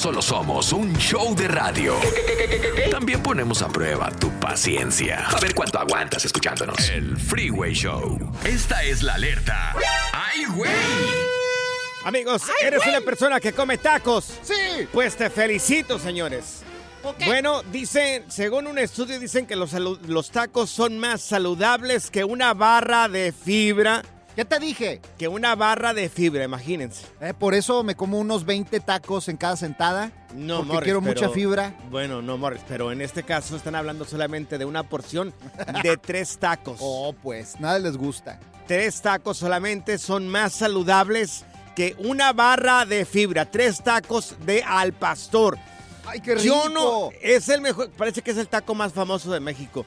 Solo somos un show de radio, también ponemos a prueba tu paciencia. A ver cuánto aguantas escuchándonos. El Freeway Show. Esta es la alerta. ¡Ay, güey! Amigos, ¿eres una persona que come tacos? Sí. Pues te felicito, señores. Bueno, dicen, según un estudio, dicen que los, los tacos son más saludables que una barra de fibra. ¿Qué te dije? Que una barra de fibra, imagínense. Eh, por eso me como unos 20 tacos en cada sentada. No, porque Morris, quiero pero- mucha fibra. Bueno, no, Morris, pero en este caso están hablando solamente de una porción de tres tacos. Oh, pues, nada les gusta. Tres tacos solamente son más saludables que una barra de fibra. Tres tacos de al pastor. ¡Ay, qué rico! Yo no, es el mejor, parece que es el taco más famoso de México.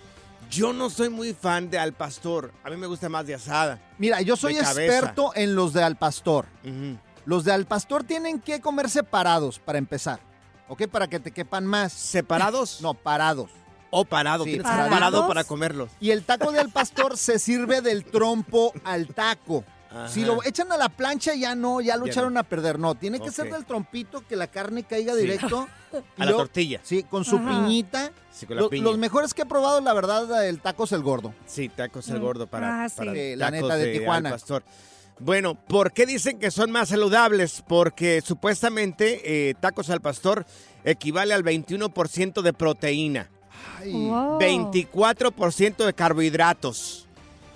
Yo no soy muy fan de al pastor. A mí me gusta más de asada. Mira, yo soy experto en los de al pastor. Los de al pastor tienen que comer separados para empezar. ¿Ok? Para que te quepan más. ¿Separados? No, parados. O parado, Sí, tienes que estar ¿parados? parado para comerlos. Y el taco de al pastor se sirve del trompo al taco. Ajá. Si lo echan a la plancha, ya no, ya lo Ya echaron no. a perder. No, tiene que ser del trompito, que la carne caiga Sí. directo. A Y la tortilla. Sí, con su Ajá. piñita. Sí, con la Lo- piña. los mejores que he probado, la verdad, el taco es el gordo. Sí, tacos el gordo para, Ah, sí. para Sí, la tacos neta, de Tijuana. al pastor. Bueno, ¿por qué dicen que son más saludables? Porque supuestamente eh, tacos al pastor equivale al 21% de proteína, Ay, Wow. 24% de carbohidratos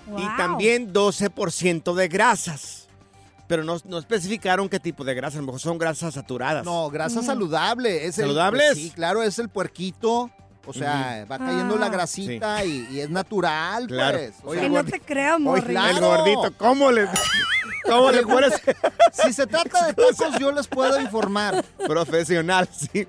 Wow. y también 12% de grasas. Pero no, no especificaron qué tipo de grasas, a lo mejor son grasas saturadas. No, grasa saludable. Es el- ¿Saludables? sí, claro, es el puerquito. O sea, va cayendo la Ah. grasita y, y es natural, Claro. pues. O Oye, sea, Que no te creo, Morris. claro. El gordito, ¿cómo le, cómo le pones si se trata de tacos, yo les puedo informar. profesional, sí.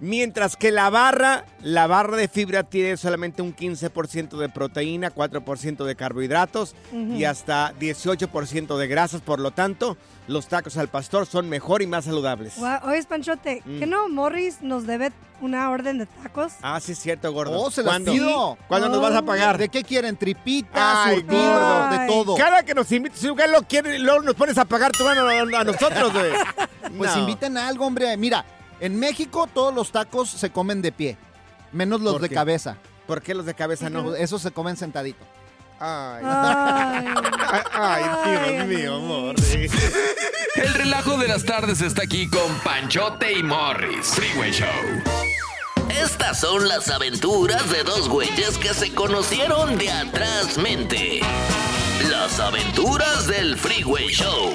Mientras que la barra, la barra de fibra tiene solamente un 15% de proteína, 4% de carbohidratos y hasta 18% de grasas. Por lo tanto, los tacos al pastor son mejor y más saludables. Guau, Oye, Panchote, Mm. ¿que no Morris nos debe una orden de tacos? Ah, sí es cierto, gordo. Oh, se ¿Cuándo? pido. ¿Cuándo nos vas a pagar? ¿De qué quieren? Tripita, Ay, surtido, de todo. Cada que nos invites, si lugar lo quiere, luego nos pones a pagar tú a, a nosotros, güey. Pues No. inviten a algo, hombre. Mira, en México todos los tacos se comen de pie, menos los ¿Por de qué? cabeza. ¿Por qué los de cabeza no? Esos se comen sentadito. Ay, Ay. ay, Dios mío, amor. El relajo de las tardes está aquí con Panchote y Morris. Freeway Show. Estas son las aventuras de dos güeyes que se conocieron de atrás mente. Las aventuras del Freeway Show.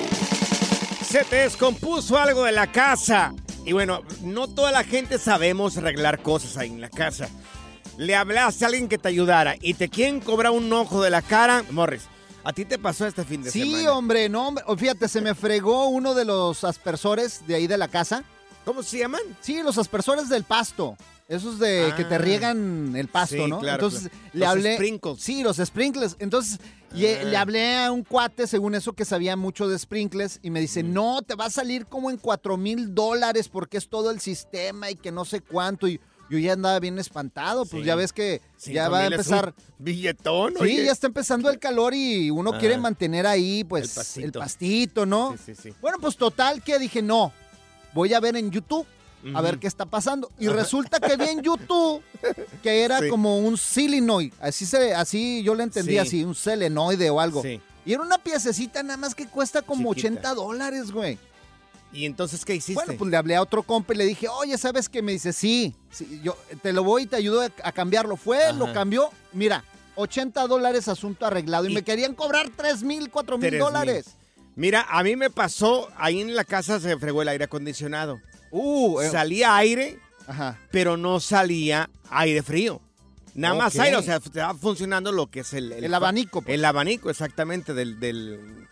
Se te descompuso algo de la casa. Y bueno, no toda la gente sabemos arreglar cosas ahí en la casa. Le hablaste a alguien que te ayudara y te quieren cobrar un ojo de la cara. Morris, ¿a ti te pasó este fin de Sí, semana? hombre, no, hombre. Fíjate, se me fregó uno de los aspersores de ahí de la casa. ¿Cómo se llaman? Sí, los aspersores del pasto. Esos de que te Ah. riegan el pasto, Sí, ¿no? claro, Entonces claro. le Los hablé. sprinkles. Sí, los sprinkles. Entonces Ah. le hablé a un cuate, según eso, que sabía mucho de sprinkles, y me dice: Mm. No, te va a salir como en cuatro mil dólares porque es todo el sistema y que no sé cuánto. Y yo ya andaba bien espantado, pues Sí. ya ves que ya va a empezar. billetón, Sí, oye. ya está empezando el calor y uno Ah. quiere mantener ahí, pues, El pastito. el pastito, ¿no? Sí, sí, sí. Bueno, pues total que dije, no, voy a ver en YouTube a ver qué está pasando. Y resulta que vi en YouTube que era Sí. como un silinoid. Así se, así yo le entendí Sí. así, un selenoide o algo. Sí. Y era una piececita nada más que cuesta como Chiquita. 80 dólares, güey. ¿Y entonces qué hiciste? Bueno, pues le hablé a otro compa y le dije, oye, ¿sabes qué? Me dice, sí, sí, yo te lo voy y te ayudo a, a cambiarlo. Fue, lo cambió, mira, 80 dólares asunto arreglado. Y, Y- me querían cobrar 3 mil, 4 mil dólares. Mira, a mí me pasó, ahí en la casa se fregó el aire acondicionado. Uh, eh, Salía aire, ajá. pero no salía aire frío. Nada más aire, o sea, estaba funcionando lo que es el... El abanico, pues. El abanico, exactamente, del, del,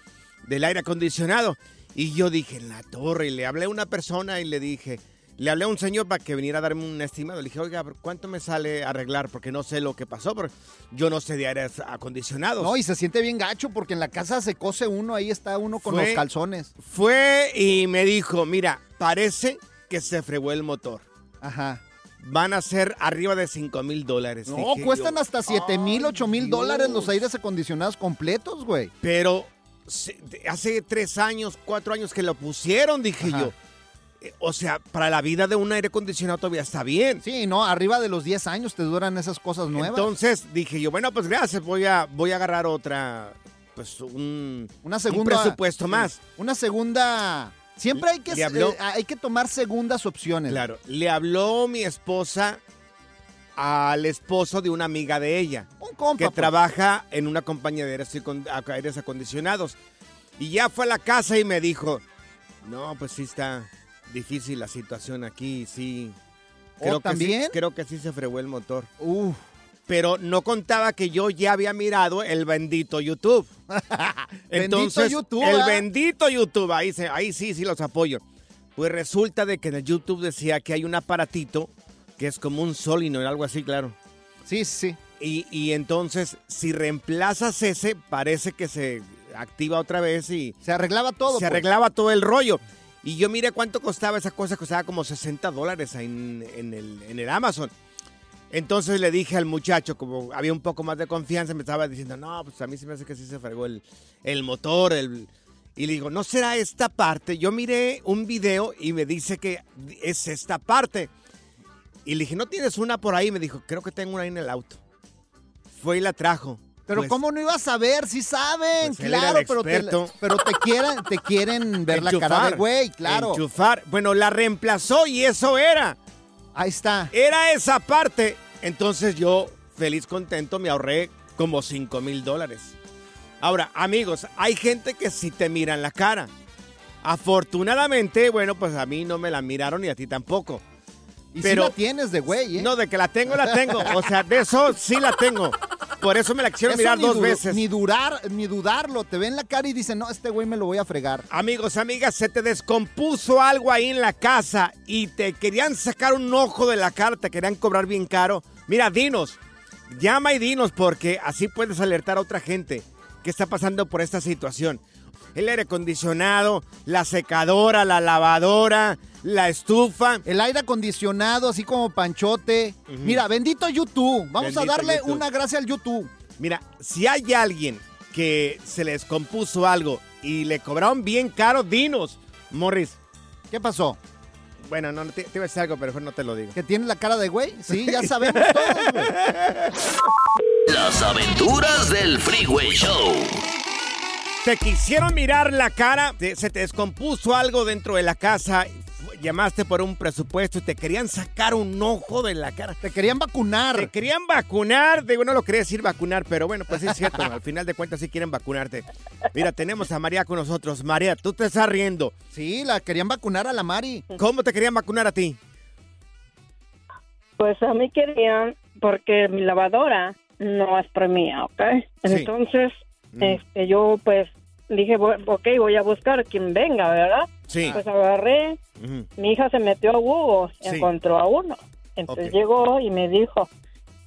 del aire acondicionado. Y yo dije, en la torre, y le hablé a una persona y le dije, le hablé a un señor para que viniera a darme un estimado. Le dije, oiga, ¿cuánto me sale arreglar? Porque no sé lo que pasó, porque yo no sé de aires acondicionados. No, y se siente bien gacho porque en la casa se cose uno, ahí está uno con Fue- los calzones. Fue y me dijo, mira, parece que se fregó el motor. Ajá. Van a ser arriba de 5 mil dólares. No, Dije cuestan yo, hasta 7 mil, 8 mil dólares los aires acondicionados completos, güey. Pero hace tres años, cuatro años que lo pusieron, dije Ajá. yo. Eh, O sea, para la vida de un aire acondicionado todavía está bien. Sí, no, arriba de los 10 años te duran esas cosas nuevas. Entonces dije yo, bueno, pues gracias, voy a, voy a agarrar otra, pues un, una un segunda. presupuesto sí, más. Una segunda. Siempre hay que, habló- eh, hay que tomar segundas opciones. Claro, le habló mi esposa al esposo de una amiga de ella. Un compa. que pues. trabaja en una compañía de aires, acon- aires acondicionados. Y ya fue a la casa y me dijo, no, pues sí está difícil la situación aquí, sí. ¿Oh, Creo que sí- también? creo que sí se fregó el motor. Uf. Pero no contaba que yo ya había mirado el bendito YouTube. Entonces, YouTube, el ¿ah? bendito YouTube, ahí, se- ahí sí, sí los apoyo. Pues resulta de que en el YouTube decía que hay un aparatito que es como un solino, algo así, claro. Sí, sí. Y, y entonces, si reemplazas ese, parece que se activa otra vez y Se arreglaba todo. se pues. arreglaba todo el rollo. Y yo miré cuánto costaba esa cosa, costaba como 60 dólares en, en el, en el Amazon. Entonces le dije al muchacho, como había un poco más de confianza, me estaba diciendo, no, pues a mí se me hace que sí se fregó el, el motor. El... Y le digo, ¿no será esta parte? Yo miré un video y me dice que es esta parte. Y le dije, ¿no tienes una por ahí? Me dijo, creo que tengo una ahí en el auto. Fue y la trajo. Pero Pues, ¿cómo no ibas a ver? Sí saben, Pues claro, pero te, pero te quieren, te quieren ver la cara de güey, claro. Enchufar. Bueno, la reemplazó y eso era. Ahí está. Era esa parte. Entonces yo, feliz, contento, me ahorré como 5 mil dólares. Ahora, amigos, hay gente que sí te miran la cara. Afortunadamente, bueno, pues a mí no me la miraron y a ti tampoco. Y pero- sí la tienes de güey, ¿eh? No, de que la tengo, la tengo. O sea, de eso sí la tengo. Por eso me la quisieron Eso mirar dos veces. Ni durar, ni dudarlo. Te ven la cara y dicen, no, este güey me lo voy a fregar. Amigos, amigas, se te descompuso algo ahí en la casa y te querían sacar un ojo de la cara, te querían cobrar bien caro. Mira, dinos, llama y dinos porque así puedes alertar a otra gente que está pasando por esta situación. El aire acondicionado, la secadora, la lavadora, la estufa. El aire acondicionado, así como panchote. Mira, bendito YouTube. Vamos Bendito a darle YouTube. una gracia al YouTube. Mira, si hay alguien que se le descompuso algo y le cobraron bien caro, dinos. Morris, ¿Qué pasó? Bueno, no, te, te iba a decir algo, pero no te lo digo. ¿Que tiene la cara de güey? Sí, ya sabemos todos, güey. Las aventuras del Freeway Show. Te quisieron mirar la cara, te- se te descompuso algo dentro de la casa, llamaste por un presupuesto y te querían sacar un ojo de la cara. Te querían vacunar. Te querían vacunar, digo, no lo quería decir vacunar, pero bueno, pues sí es cierto, al final de cuentas sí quieren vacunarte. Mira, tenemos a María con nosotros. María, tú te estás riendo. Sí, la querían vacunar a la Mari. ¿Cómo te querían vacunar a ti? Pues a mí querían, porque mi lavadora no es para mía, ¿ok? Entonces, Mm. este, yo pues dije, ok, voy a buscar quien venga, ¿verdad? Sí. Pues agarré, mi hija se metió a Google, Sí. encontró a uno. Entonces llegó y me dijo,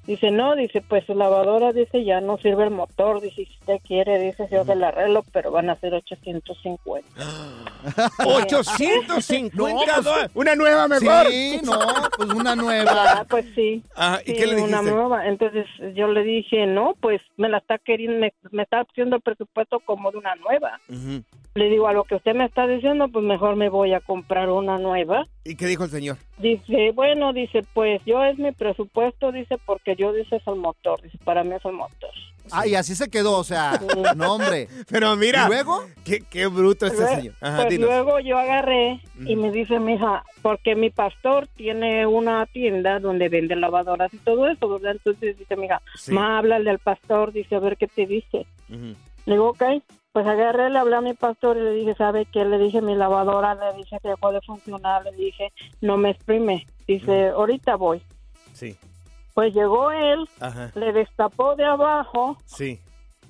dice, no, dice, pues su lavadora, dice, ya no sirve el motor, dice, si usted quiere, dice, yo se la arreglo, pero van a ser 850. 850 No, pues-. Una nueva mejor. Sí, no, pues una nueva. Ah, pues sí. Ah, ¿y Sí, qué le una nueva. Entonces yo le dije, no, pues me la está queriendo, me, me está haciendo el presupuesto como de una nueva. Le digo, a lo que usted me está diciendo, pues mejor me voy a comprar una nueva. ¿Y qué dijo el señor? Dice, bueno, dice, pues yo es mi presupuesto, dice, porque yo dice es el motor, dice, para mí es el motor. Ah, y así se quedó, o sea, no, hombre. Pero mira, ¿Y luego? Qué, qué bruto este Lue- señor. Ajá, pues dinos. luego yo agarré y me dice mi hija, porque mi pastor tiene una tienda donde vende lavadoras y todo eso, ¿verdad? Entonces dice mi hija, Sí. ma, háblale al pastor, dice, a ver qué te dice. Le digo, ok, pues agarré, le hablé a mi pastor y le dije, ¿sabe qué? Le dije, mi lavadora, le dije que dejó de funcionar, le dije, no me exprime. Dice, ahorita voy. Sí, Pues llegó él, ajá, le destapó de abajo sí.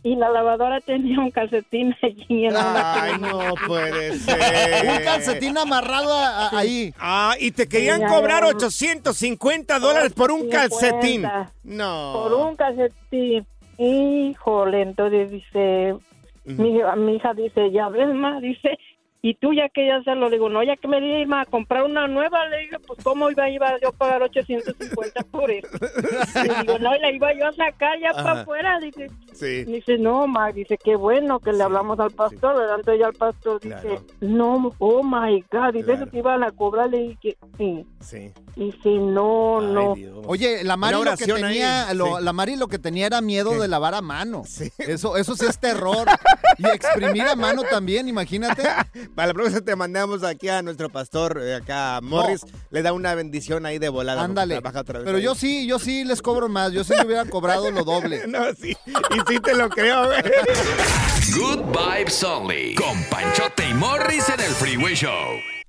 y la lavadora tenía un calcetín allí en la Ay, no puede ser. Un calcetín amarrado a- a- ahí. Ah, y te querían Sí, cobrar ya. 850 dólares por un 50. calcetín. No. Por un calcetín. Híjole, entonces dice, mi, mi hija dice, ya ves, ma, dice, y tú ya que ya se lo digo, no, ya que me di ma, a comprar una nueva, le dije, pues cómo iba, iba yo a pagar 850 por eso. Le digo, no, y la iba yo a sacar ya Ajá. para afuera, dice, Sí. dice, no, ma, dice, qué bueno que le hablamos al pastor, ¿verdad? Entonces ya el pastor dice, Claro. no, oh my God, dice, Claro. eso te iban a cobrar, le dije, sí. Sí. Dice, no, Ay, no. Dios. Oye, la Mari lo que tenía, lo- sí. la Mari lo que tenía era miedo ¿Qué? de lavar a mano. Sí. Eso, eso sí es terror. y exprimir a mano también, imagínate. Para la próxima te mandamos aquí a nuestro pastor, eh, acá a Morris, le da una bendición ahí de volada. Ándale. trabaja otra vez Pero ahí. yo sí, yo sí les cobro más. Yo sí le hubiera cobrado lo doble. No, sí. Y sí te lo creo, güey. Good Vibes Only. Con Panchote y Morris en el Freeway Show.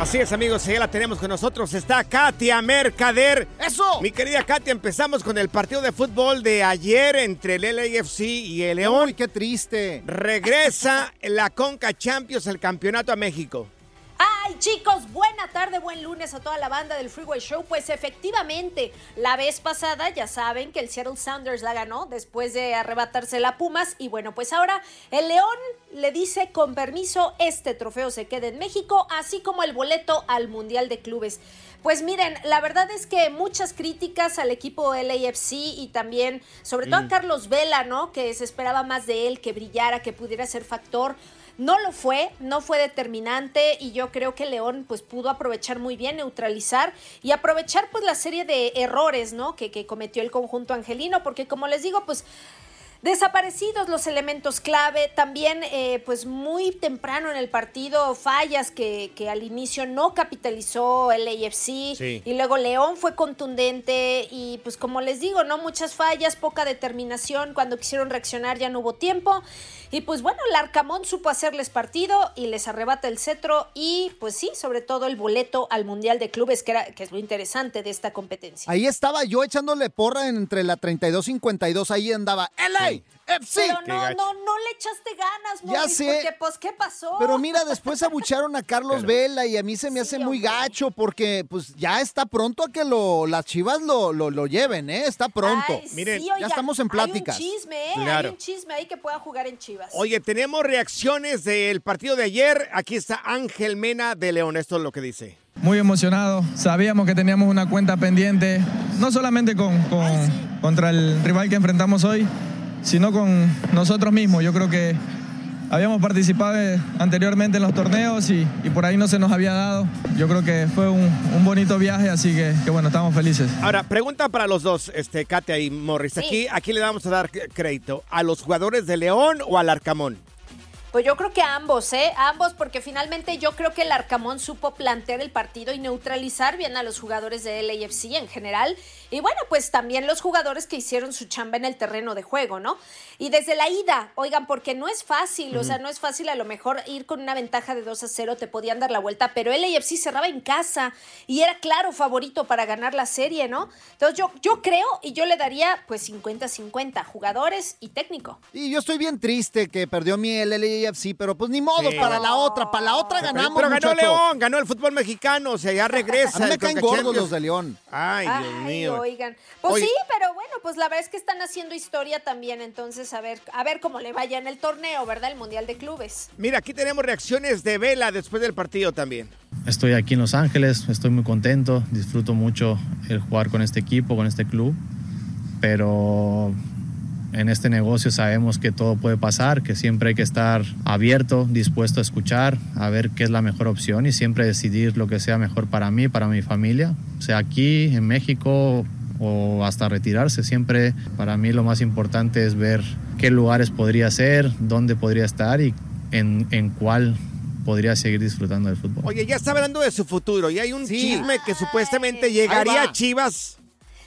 Así es, amigos, ya la tenemos con nosotros. Está Katia Mercader. ¡Eso! Mi querida Katia, empezamos con el partido de fútbol de ayer entre el LAFC y el León. Uy, qué triste. Regresa la Conca Champions, el campeonato a México. Chicos, buena tarde, buen lunes a toda la banda del Freeway Show. Pues efectivamente, la vez pasada ya saben que el Seattle Sounders la ganó después de arrebatarse la Pumas. Y bueno, pues ahora el León le dice con permiso, este trofeo se queda en México, así como el boleto al Mundial de Clubes. Pues miren, la verdad es que muchas críticas al equipo LAFC y también, sobre todo a Mm. Carlos Vela, ¿no? Que se esperaba más de él, que brillara, que pudiera ser factor. No lo fue, no fue determinante y yo creo que León pues pudo aprovechar muy bien, neutralizar y aprovechar pues la serie de errores, ¿no? Que, que cometió el conjunto angelino, porque como les digo, pues Desaparecidos los elementos clave, también eh, pues muy temprano en el partido fallas que, que al inicio no capitalizó el AFC Sí. y luego León fue contundente y pues como les digo, no muchas fallas, poca determinación, cuando quisieron reaccionar ya no hubo tiempo y pues bueno, el Arcamón supo hacerles partido y les arrebata el cetro y pues sí, sobre todo el boleto al Mundial de Clubes que, era, que es lo interesante de esta competencia. Ahí estaba yo echándole porra entre la 32 y 52. Ahí andaba. LA, FC. Pero no, no, no le echaste ganas, Ya Morris, sé. porque pues ¿qué pasó? Pero mira, después abucharon a Carlos Vela y a mí se me hace muy gacho porque pues ya está pronto a que lo, las chivas lo, lo, lo lleven, ¿eh? Está pronto. Ay, sí, oiga, ya estamos en pláticas. Hay un chisme, ¿eh? Claro. Hay un chisme ahí que pueda jugar en Chivas. Oye, tenemos reacciones del partido de ayer. Aquí está Ángel Mena de León. Esto es lo que dice. Muy emocionado, sabíamos que teníamos una cuenta pendiente, no solamente con, con- contra el rival que enfrentamos hoy, sino con nosotros mismos. Yo creo que habíamos participado anteriormente en los torneos y, y por ahí no se nos había dado. Yo creo que fue un, un bonito viaje, así que, que bueno, estamos felices. Ahora, pregunta para los dos, este, Katia y Morris. Sí. Aquí, aquí le vamos a dar crédito. ¿A los jugadores de León o al Arcamón? Pues yo creo que a ambos, ¿eh? A ambos, porque finalmente yo creo que el Arcamón supo plantear el partido y neutralizar bien a los jugadores de LAFC en general. Y bueno, pues también los jugadores que hicieron su chamba en el terreno de juego, ¿no? Y desde la ida, oigan, porque no es fácil, o sea, no es fácil a lo mejor ir con una ventaja de 2 a 0, te podían dar la vuelta, pero LAFC cerraba en casa y era claro favorito para ganar la serie, ¿no? Entonces yo, yo creo y yo le daría pues 50-50, jugadores y técnico. Y yo estoy bien triste que perdió mi LLAFC, pero pues ni modo, Sí. para la otra, para la otra ganamos, Pero ganó muchacho. León, ganó el fútbol mexicano, o sea, ya regresa. A mí me el caen gordos los de León. Ay, Dios Ay, mío. Oigan. Pues Oye. sí, pero bueno, pues la verdad es que están haciendo historia también, entonces a ver, a ver cómo le vaya en el torneo, ¿verdad? El Mundial de Clubes. Mira, aquí tenemos reacciones de Vela después del partido también. Estoy aquí en Los Ángeles, estoy muy contento, disfruto mucho el jugar con este equipo, con este club, pero en este negocio sabemos que todo puede pasar, que siempre hay que estar abierto, dispuesto a escuchar, a ver qué es la mejor opción y siempre decidir lo que sea mejor para mí, para mi familia, sea aquí, en México o hasta retirarse. Siempre para mí lo más importante es ver qué lugares podría ser, dónde podría estar y en, en cuál podría seguir disfrutando del fútbol. Oye, ya está hablando de su futuro y hay un chisme que supuestamente llegaría a Chivas.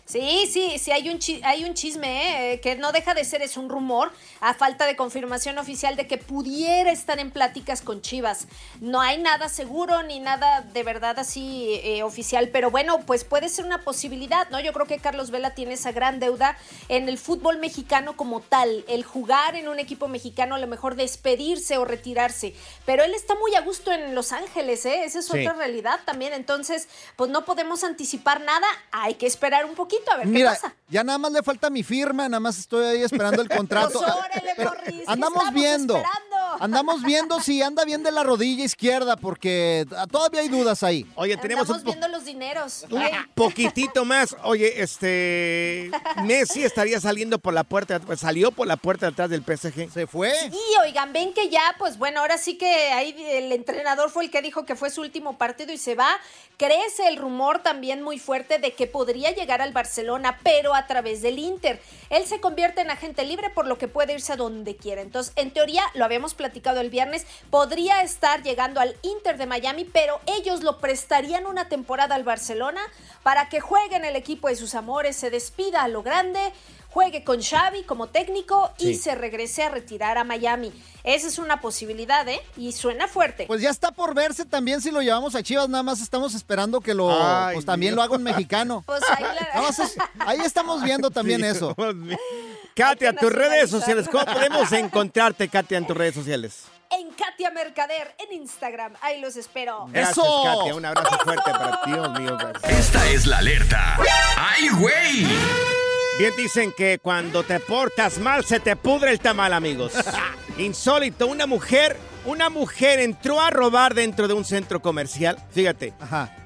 Sí, sí, sí, hay un, chi- hay un chisme ¿eh? que no deja de ser, es un rumor, a falta de confirmación oficial de que pudiera estar en pláticas con Chivas. No hay nada seguro ni nada de verdad así eh, oficial, pero bueno, pues puede ser una posibilidad, ¿no? Yo creo que Carlos Vela tiene esa gran deuda en el fútbol mexicano como tal, el jugar en un equipo mexicano, a lo mejor despedirse o retirarse, pero él está muy a gusto en Los Ángeles, ¿eh? Esa es Sí. otra realidad también, entonces, pues no podemos anticipar nada, hay que esperar un poquito a ver Mira, qué pasa. ya nada más le falta mi firma, nada más estoy ahí esperando el contrato. Pues órale, Pero Morris, ¿qué andamos estamos viendo. esperando? Andamos viendo si anda bien de la rodilla izquierda, porque todavía hay dudas ahí. Oye, tenemos un, po- viendo los dineros. un poquitito más. Oye, este. Messi estaría saliendo por la puerta. pues, salió por la puerta de atrás del PSG. ¿Se fue? Y oigan, ven que ya, pues bueno, ahora sí que ahí el entrenador fue el que dijo que fue su último partido y se va. Crece el rumor también muy fuerte de que podría llegar al Barcelona, pero a través del Inter. Él se convierte en agente libre, por lo que puede irse a donde quiera. Entonces, en teoría, lo habíamos platicado el viernes, podría estar llegando al Inter de Miami, pero ellos lo prestarían una temporada al Barcelona para que juegue en el equipo de sus amores, se despida a lo grande juegue con Xavi como técnico y Sí. se regrese a retirar a Miami. Esa es una posibilidad, ¿eh? Y suena fuerte. Pues ya está por verse también si lo llevamos a Chivas, nada más estamos esperando que lo, Ay, pues también Dios. lo haga un mexicano. Pues ahí, la- Nada más es- ahí estamos viendo también eso. Dios. Katia, tus redes sociales. ¿Cómo podemos encontrarte, Katia, en tus redes sociales? en Katia Mercader en Instagram. Ahí los espero. Gracias, Katia. Un abrazo fuerte para ti, Dios mío. gracias. Esta es la alerta. ¡Ay, güey! Bien dicen que cuando te portas mal se te pudre el tamal, amigos. Insólito, una mujer, una mujer entró a robar dentro de un centro comercial. Fíjate.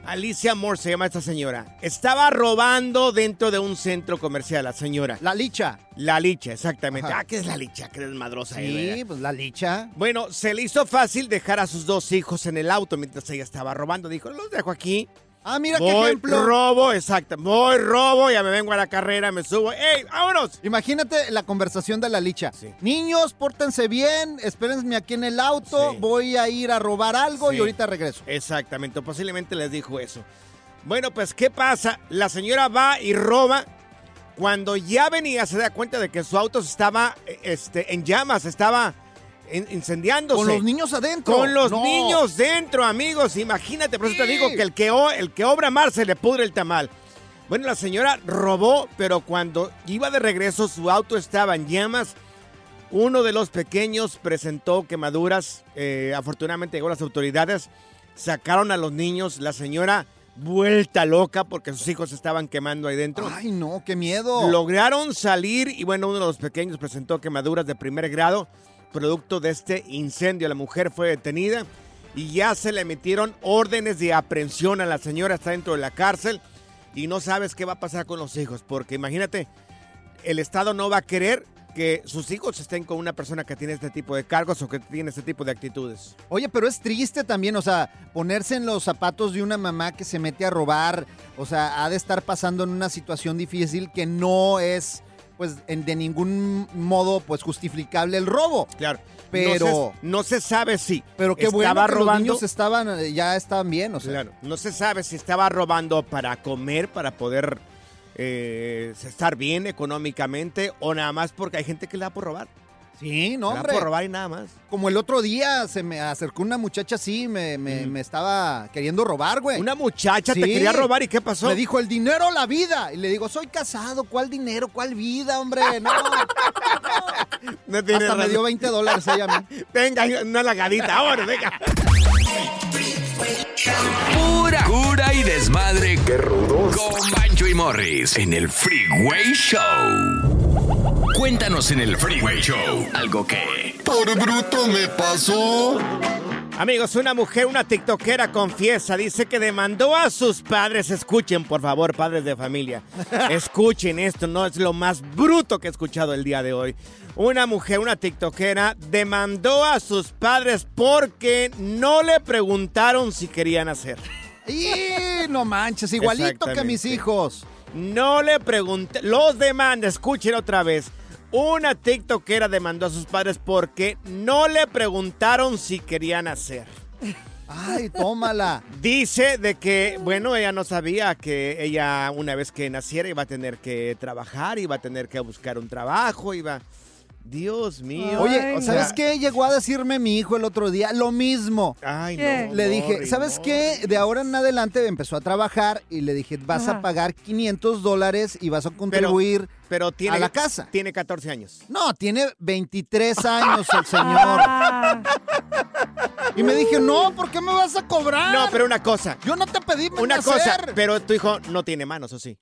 Alicia Moore se llama esta señora. Estaba robando dentro de un centro comercial, la señora. La licha. La licha, exactamente. Ajá. Ah, ¿qué es la licha? Qué desmadrosa Sí, es, pues la licha. Bueno, se le hizo fácil dejar a sus dos hijos en el auto mientras ella estaba robando. Dijo, los dejo aquí. Ah, mira qué Voy, ejemplo. robo, exacto. Voy, robo, ya me vengo a la carrera, me subo. ¡Ey, vámonos! Imagínate la conversación de la licha. Niños, pórtense bien, espérenme aquí en el auto, voy a ir a robar algo y ahorita regreso. Exactamente, posiblemente les dijo eso. Bueno, pues, ¿qué pasa? La señora va y roba. Cuando ya venía, se da cuenta de que su auto estaba eh, este, en llamas, estaba incendiándose. Con los niños adentro. Con los No. niños dentro, amigos. Imagínate, por eso te digo que el que, o- el que obra mal se le pudre el tamal. Bueno, la señora robó, pero cuando iba de regreso, su auto estaba en llamas. Uno de los pequeños presentó quemaduras. eh, afortunadamente llegó las autoridades. Sacaron a los niños. La señora vuelta loca porque sus hijos estaban quemando ahí dentro. Ay, no, qué miedo. Lograron salir y bueno, uno de los pequeños presentó quemaduras de primer grado, producto de este incendio. La mujer fue detenida y ya se le emitieron órdenes de aprehensión a la señora, está dentro de la cárcel y no sabes qué va a pasar con los hijos, porque imagínate, el Estado no va a querer que sus hijos estén con una persona que tiene este tipo de cargos o que tiene este tipo de actitudes. Oye, pero es triste también, o sea, ponerse en los zapatos de una mamá que se mete a robar, o sea, ha de estar pasando en una situación difícil que no es, pues, en- de ningún modo, pues, justificable el robo. Claro. Pero, no se, no se sabe si pero qué bueno estaba que los robando. niños estaban, eh, ya estaban bien, o sea. Claro, no se sabe si estaba robando para comer, para poder eh, estar bien económicamente o nada más porque hay gente que le da por robar. Sí, no, hombre. por robar y nada más. Como el otro día se me acercó una muchacha así, me, me, me estaba queriendo robar, güey. Una muchacha te quería robar y ¿qué pasó? Me dijo, el dinero o la vida. Y le digo, soy casado, ¿cuál dinero? ¿Cuál vida, hombre? No. No tiene Hasta me razón. dio 20 dólares ella a mí. Venga, una lagadita, ahora, venga. Pura cura y desmadre. ¡Qué rudos! Con Bancho y Morris en el Freeway Show. Cuéntanos en el Freeway Show algo que... Por bruto me pasó. Amigos, una mujer, una tiktokera confiesa, dice que demandó a sus padres. Escuchen, por favor, padres de familia. Escuchen esto, no es lo más bruto que he escuchado el día de hoy. Una mujer, una tiktokera, demandó a sus padres porque no le preguntaron si querían hacer. Y no manches, igualito que mis hijos. No le pregunté, los demanda, escuchen otra vez. Una tiktokera demandó a sus padres porque no le preguntaron si querían hacer. Ay, tómala. Dice de que, bueno, ella no sabía que ella una vez que naciera iba a tener que trabajar, iba a tener que buscar un trabajo, iba... Dios mío. Oye, ¿sabes qué? Llegó a decirme mi hijo el otro día lo mismo. Ay, ¿Qué? no, Le dije, ¿sabes qué? De ahora en adelante empezó a trabajar y le dije, vas Ajá. a pagar 500 dólares y vas a contribuir pero tiene, a la casa. Tiene 14 años. No, tiene 23 años el señor. Y me dije, no, ¿por qué me vas a cobrar? No, pero una cosa. Yo no te pedí Una nacer. cosa, pero tu hijo no tiene manos, ¿o sí?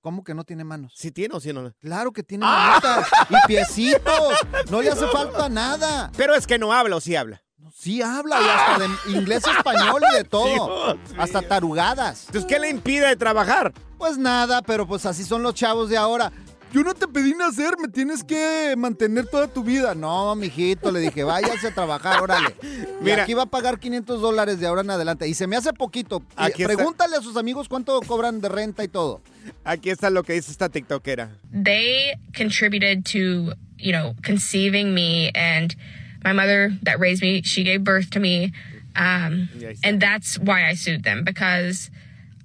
¿Cómo que no tiene manos? ¿Sí tiene o sí no? Claro que tiene manitas y piecitos. No le hace falta nada. Pero es que no habla o sí habla. Sí habla y hasta de inglés, español y de todo. Dios hasta tarugadas. Entonces, ¿qué le impide trabajar? Pues nada, pero pues así son los chavos de ahora. Yo no te pedí nacer, me tienes que mantener toda tu vida. No, mijito, le dije, váyase a trabajar, órale. Mira, aquí va a pagar 500 dólares de ahora en adelante. Y se me hace poquito. Está. Pregúntale a sus amigos cuánto cobran de renta y todo. Aquí está lo que dice esta tiktokera. they contributed to you know conceiving me and my mother that raised me she gave birth to me um, and that's why i sued them because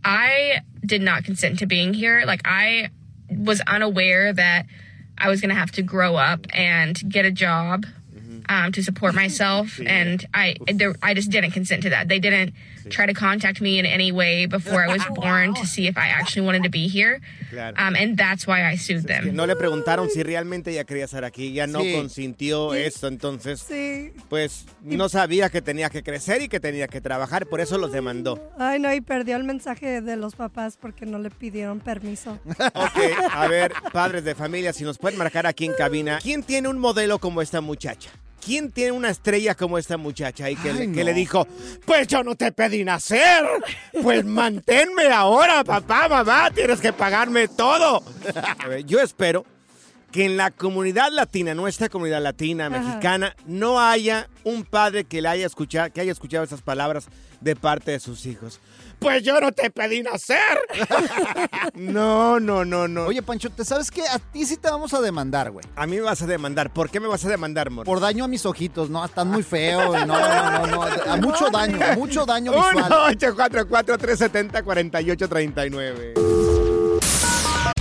i did not consent to being here like i was unaware that I was going to have to grow up and get a job um, to support myself, and I there, I just didn't consent to that. They didn't try to contact me in any way before I was born to see if I actually wanted to be here, Claro. um, and that's why I sued Que them. no le preguntaron si realmente ella quería estar aquí, ya no Sí. consintió esto, entonces, pues no sabía que tenía que crecer y que tenía que trabajar, por eso los demandó. Ay, no, y perdió el mensaje de los papás porque no le pidieron permiso. Ok, a ver, padres de familia, si nos pueden marcar aquí en cabina, ¿quién tiene un modelo como esta muchacha? ¿Quién tiene una estrella como esta muchacha y que, Ay, le, que no. le dijo, pues yo no te pedí nacer, pues manténme ahora, papá, mamá, tienes que pagarme todo? Yo espero que en la comunidad latina, nuestra comunidad latina, Ajá. mexicana, no haya un padre que le haya escuchado, que haya escuchado esas palabras de parte de sus hijos. Pues yo no te pedí nacer. no, no, no, no. Oye, Pancho, ¿te sabes qué? A ti sí te vamos a demandar, güey. A mí me vas a demandar. ¿Por qué me vas a demandar, Morris? Por daño a mis ojitos, ¿no? Están muy feos. No, no, no, no. A mucho daño, mucho daño visual. 1-844-370-4839.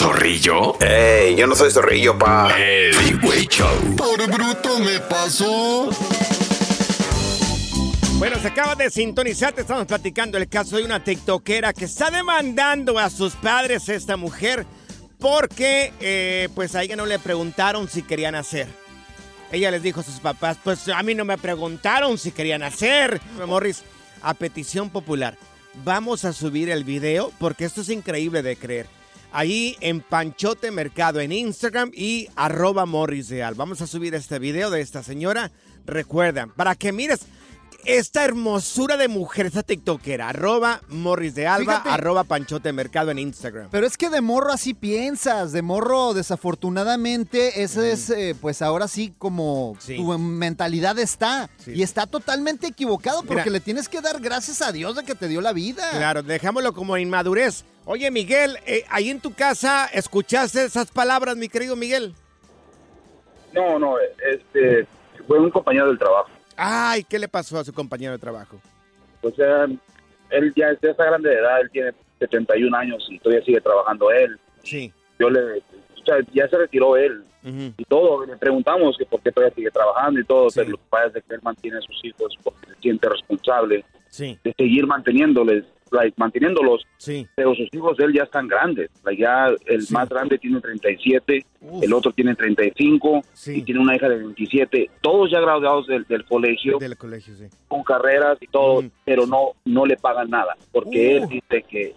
¿Zorrillo? ¡Ey! Yo no soy zorrillo, pa. El Freeway Show. Por bruto me pasó. Bueno, se acaba de sintonizar, te estamos platicando el caso de una tiktokera que está demandando a sus padres esta mujer porque eh, pues a ella no le preguntaron si querían hacer. Ella les dijo a sus papás, pues a mí no me preguntaron si querían hacer. Morris, a petición popular, vamos a subir el video porque esto es increíble de creer. Ahí en Panchote Mercado en Instagram y arroba Morris Real. Vamos a subir este video de esta señora. Recuerda, para que mires esta hermosura de mujer, esta tiktokera, arroba Morris de Alba, Fíjate. arroba Panchote Mercado en Instagram. Pero es que de morro así piensas, de morro desafortunadamente, ese es eh, pues ahora sí como Sí. tu mentalidad está. Sí. Y está totalmente equivocado porque Mira. le tienes que dar gracias a Dios de que te dio la vida. Claro, dejámoslo como inmadurez. Oye, Miguel, eh, ahí en tu casa, ¿escuchaste esas palabras, mi querido Miguel? No, no, este, fue un compañero del trabajo. Ay, ¿qué le pasó a su compañero de trabajo? O sea, él ya, ya está grande de edad, él tiene 71 años y todavía sigue trabajando él. Sí. Yo le, o sea, ya se retiró él y todo, le preguntamos que por qué todavía sigue trabajando y todo, pero lo que pasa es que él mantiene a sus hijos porque se siente responsable Sí. de seguir manteniéndoles, like, manteniéndolos. Sí. Pero sus hijos de él ya están grandes, like, ya el más grande tiene 37, el otro tiene 35 y tiene una hija de 27, todos ya graduados del, del colegio Del colegio, sí. con carreras y todo, pero no no le pagan nada, porque él dice que,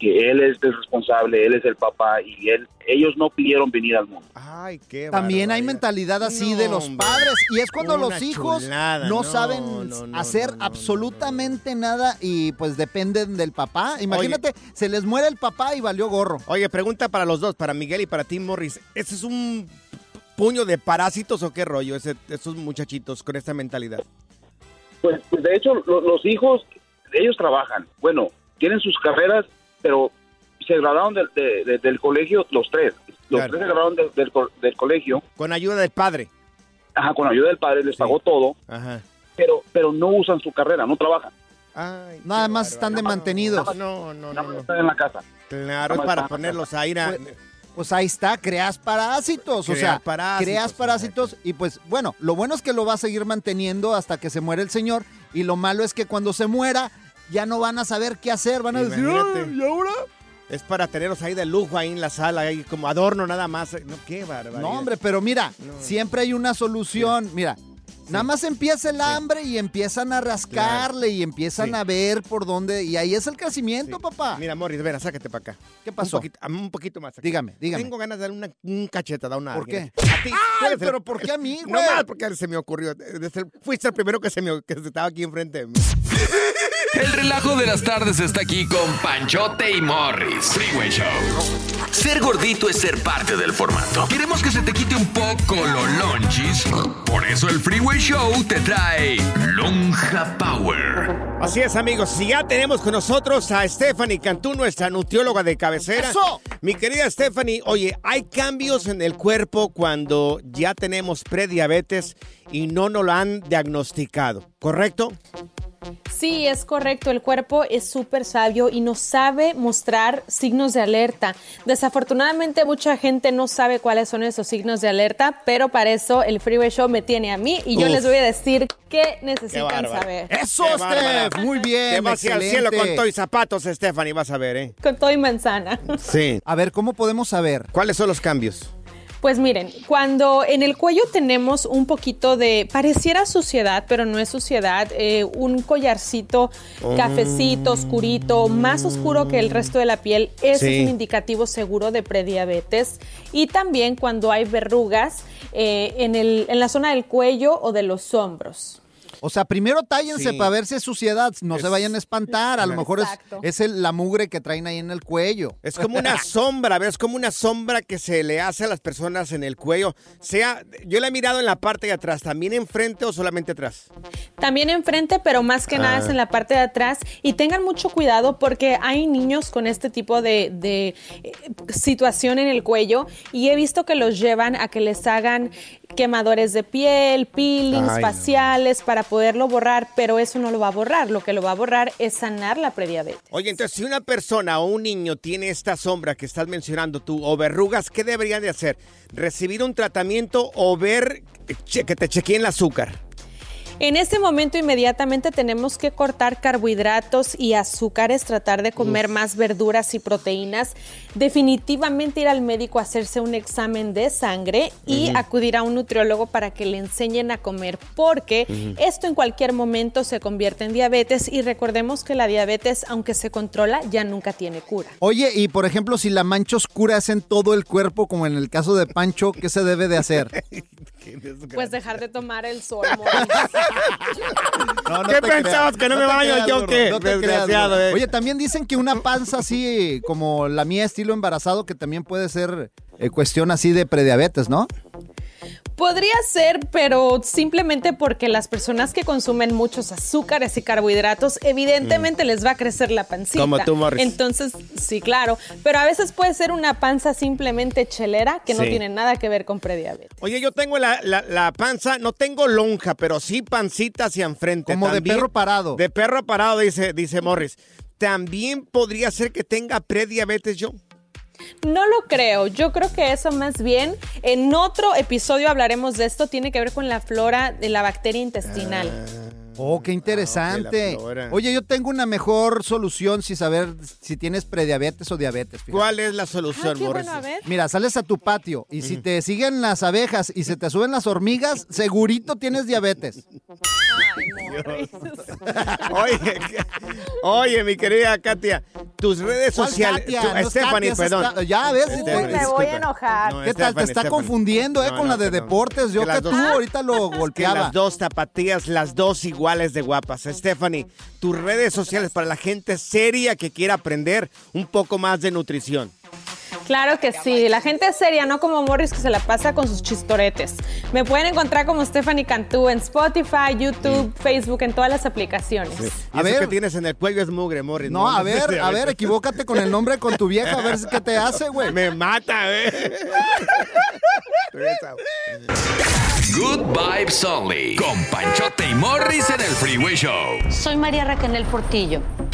que él es el responsable, él es el papá y él ellos no pidieron venir al mundo. Ay, qué También hay mentalidad así de los padres y es cuando los hijos chulada, no, no, saben no, no, hacer absolutamente nada y pues dependen del papá. Imagínate, se les muere el papá y valió gorro. Oye, pregunta para los dos, para Miguel y para ti, Morris. ¿Ese es un puño de parásitos o qué rollo, ese, esos muchachitos con esta mentalidad? Pues, pues, de hecho lo- los hijos ellos trabajan, bueno, tienen sus carreras, pero se graduaron del, de- de- del colegio los tres, los Claro. tres se graduaron del- del co- del colegio. Con ayuda del padre. Ajá, con ayuda del padre les pagó todo, Ajá. pero pero no usan su carrera, no trabajan. Ay, Nada más están de mantenidos. No, no, no. no. Están en la casa. Claro, es Nada para ponerlos casa. ahí. a- Pues, pues ahí está, creas parásitos. o sea, parásitos, creas parásitos y pues bueno, lo bueno es que lo va a seguir manteniendo hasta que se muere el señor y lo malo es que cuando se muera ya no van a saber qué hacer, van a decir, Imagínate. "Ay, ¿y ahora? Es para tenerlos ahí de lujo ahí en la sala, ahí como adorno nada más. No, qué barbaridad. No, hombre, pero mira, siempre hay una solución. Mira, nada más empieza el hambre y empiezan a rascarle y empiezan Sí. a ver por dónde. Y ahí es el crecimiento, papá. Mira, Morris, ven, sácate para acá. ¿Qué pasó? Un poquito, un poquito más. aquí. Dígame, dígame. Tengo ganas de darle una, un cachetada a una ¿Por alguien. qué? A ti. ¡Ay, el- pero por qué a mí, No güey? más, porque se me ocurrió. Desde el- Fuiste el primero que se me que se estaba aquí enfrente de mí. El relajo de las tardes está aquí con Panchote y Morris. Freeway Show. Ser gordito es ser parte del formato. Queremos que se te quite un poco los lonchis. Por eso el Freeway Show te trae Lonja Power. Así es, amigos. Si ya tenemos con nosotros a Stephanie Cantú, nuestra nutrióloga de cabecera. ¡Eso! Mi querida Stephanie, oye, hay cambios en el cuerpo cuando ya tenemos prediabetes y no nos lo han diagnosticado, ¿correcto? Sí, es correcto. El cuerpo es súper sabio y nos sabe mostrar signos de alerta. Desafortunadamente, mucha gente no sabe cuáles son esos signos de alerta, pero para eso el Freeway Show me tiene a mí y yo Uf. les voy a decir qué necesitan saber. Eso, Qué. Steph, muy bien. Te vas al cielo con todo y zapatos, Stephanie, vas a ver, ¿eh? Con todo y manzana. Sí. A ver, ¿cómo podemos saber? ¿Cuáles son los cambios? Pues miren, cuando en el cuello tenemos un poquito de, pareciera suciedad, pero no es suciedad, eh, un collarcito cafecito, oscurito, más oscuro que el resto de la piel, eso Sí. es un indicativo seguro de prediabetes. Y también cuando hay verrugas eh, en, el, en la zona del cuello o de los hombros. O sea, primero tállense Sí. para ver si es suciedad, no se vayan a espantar. A lo mejor es, Exacto. es el- la mugre que traen ahí en el cuello. Es como una sombra, ¿ves? Como una sombra que se le hace a las personas en el cuello. Sea, yo la he mirado en la parte de atrás, ¿también enfrente o solamente atrás? También enfrente, pero más que nada Ah. es en la parte de atrás. Y tengan mucho cuidado porque hay niños con este tipo de, de, eh, situación en el cuello y he visto que los llevan a que les hagan quemadores de piel, peelings Ay, no. faciales para poderlo borrar, pero eso no lo va a borrar. Lo que lo va a borrar es sanar la prediabetes. Oye, entonces, si una persona o un niño tiene esta sombra que estás mencionando tú, o verrugas, ¿qué deberían de hacer? ¿Recibir un tratamiento o ver que te chequeen el azúcar? En este momento inmediatamente tenemos que cortar carbohidratos y azúcares, tratar de comer más verduras y proteínas, definitivamente ir al médico a hacerse un examen de sangre y acudir a un nutriólogo para que le enseñen a comer, porque esto en cualquier momento se convierte en diabetes y recordemos que la diabetes, aunque se controla, ya nunca tiene cura. Oye, y por ejemplo, si la mancha oscura es en todo el cuerpo, como en el caso de Pancho, ¿qué se debe de hacer? Pues dejar de tomar el sol. No, ¿Qué pensabas, que no me baño creas, yo, qué? no te creas, Desgraciado, eh. Oye, también dicen que una panza así como la mía, estilo embarazado, que también puede ser eh, cuestión así de prediabetes, ¿no? Podría ser, pero simplemente porque las personas que consumen muchos azúcares y carbohidratos, evidentemente les va a crecer la pancita. Como tú, Morris. Entonces, sí, claro. Pero a veces puede ser una panza simplemente chelera que no tiene nada que ver con prediabetes. Oye, yo tengo la, la- la panza, no tengo lonja, pero sí pancita hacia enfrente. Como de perro parado. De perro parado, dice, dice Morris. También podría ser que tenga prediabetes yo. No lo creo. Yo creo que eso más bien, en otro episodio hablaremos de esto, tiene que ver con la flora de la bacteria intestinal. Oh, qué interesante. Ah, flora. Oye, yo tengo una mejor solución si saber si tienes prediabetes o diabetes. fíjate. ¿Cuál es la solución, qué Morris? bueno. Mira, sales a tu patio y si te siguen las abejas y se te suben las hormigas, segurito tienes diabetes. Oye, que- oye, mi querida Katia, tus redes ¿Cuál sociales. Katia? tú- No es Stephanie, Katia, es perdón. esta- ya ves, Stephanie, me voy a enojar. No, ¿Qué tal? Te está Stephanie. confundiendo, ¿eh? No, con no, la de perdón. deportes. Yo Que que, tú dos- ahorita lo Que golpeaba. las dos tapatías, las dos iguales de guapas. Stephanie, tus redes sociales para la gente seria que quiera aprender un poco más de nutrición. Claro que sí, la gente es seria, no como Morris que se la pasa con sus chistoretes. Me pueden encontrar como Stephanie Cantú en Spotify, YouTube, Facebook, en todas las aplicaciones. A ver, que tienes en el cuello es mugre, Morris. No, a ver, a ver, equivócate con el nombre con tu vieja, a ver qué te hace, güey. Me mata, eh. Good Vibes Only. Con Panchote y Morris en el Freeway Show. Soy María Raquel Portillo.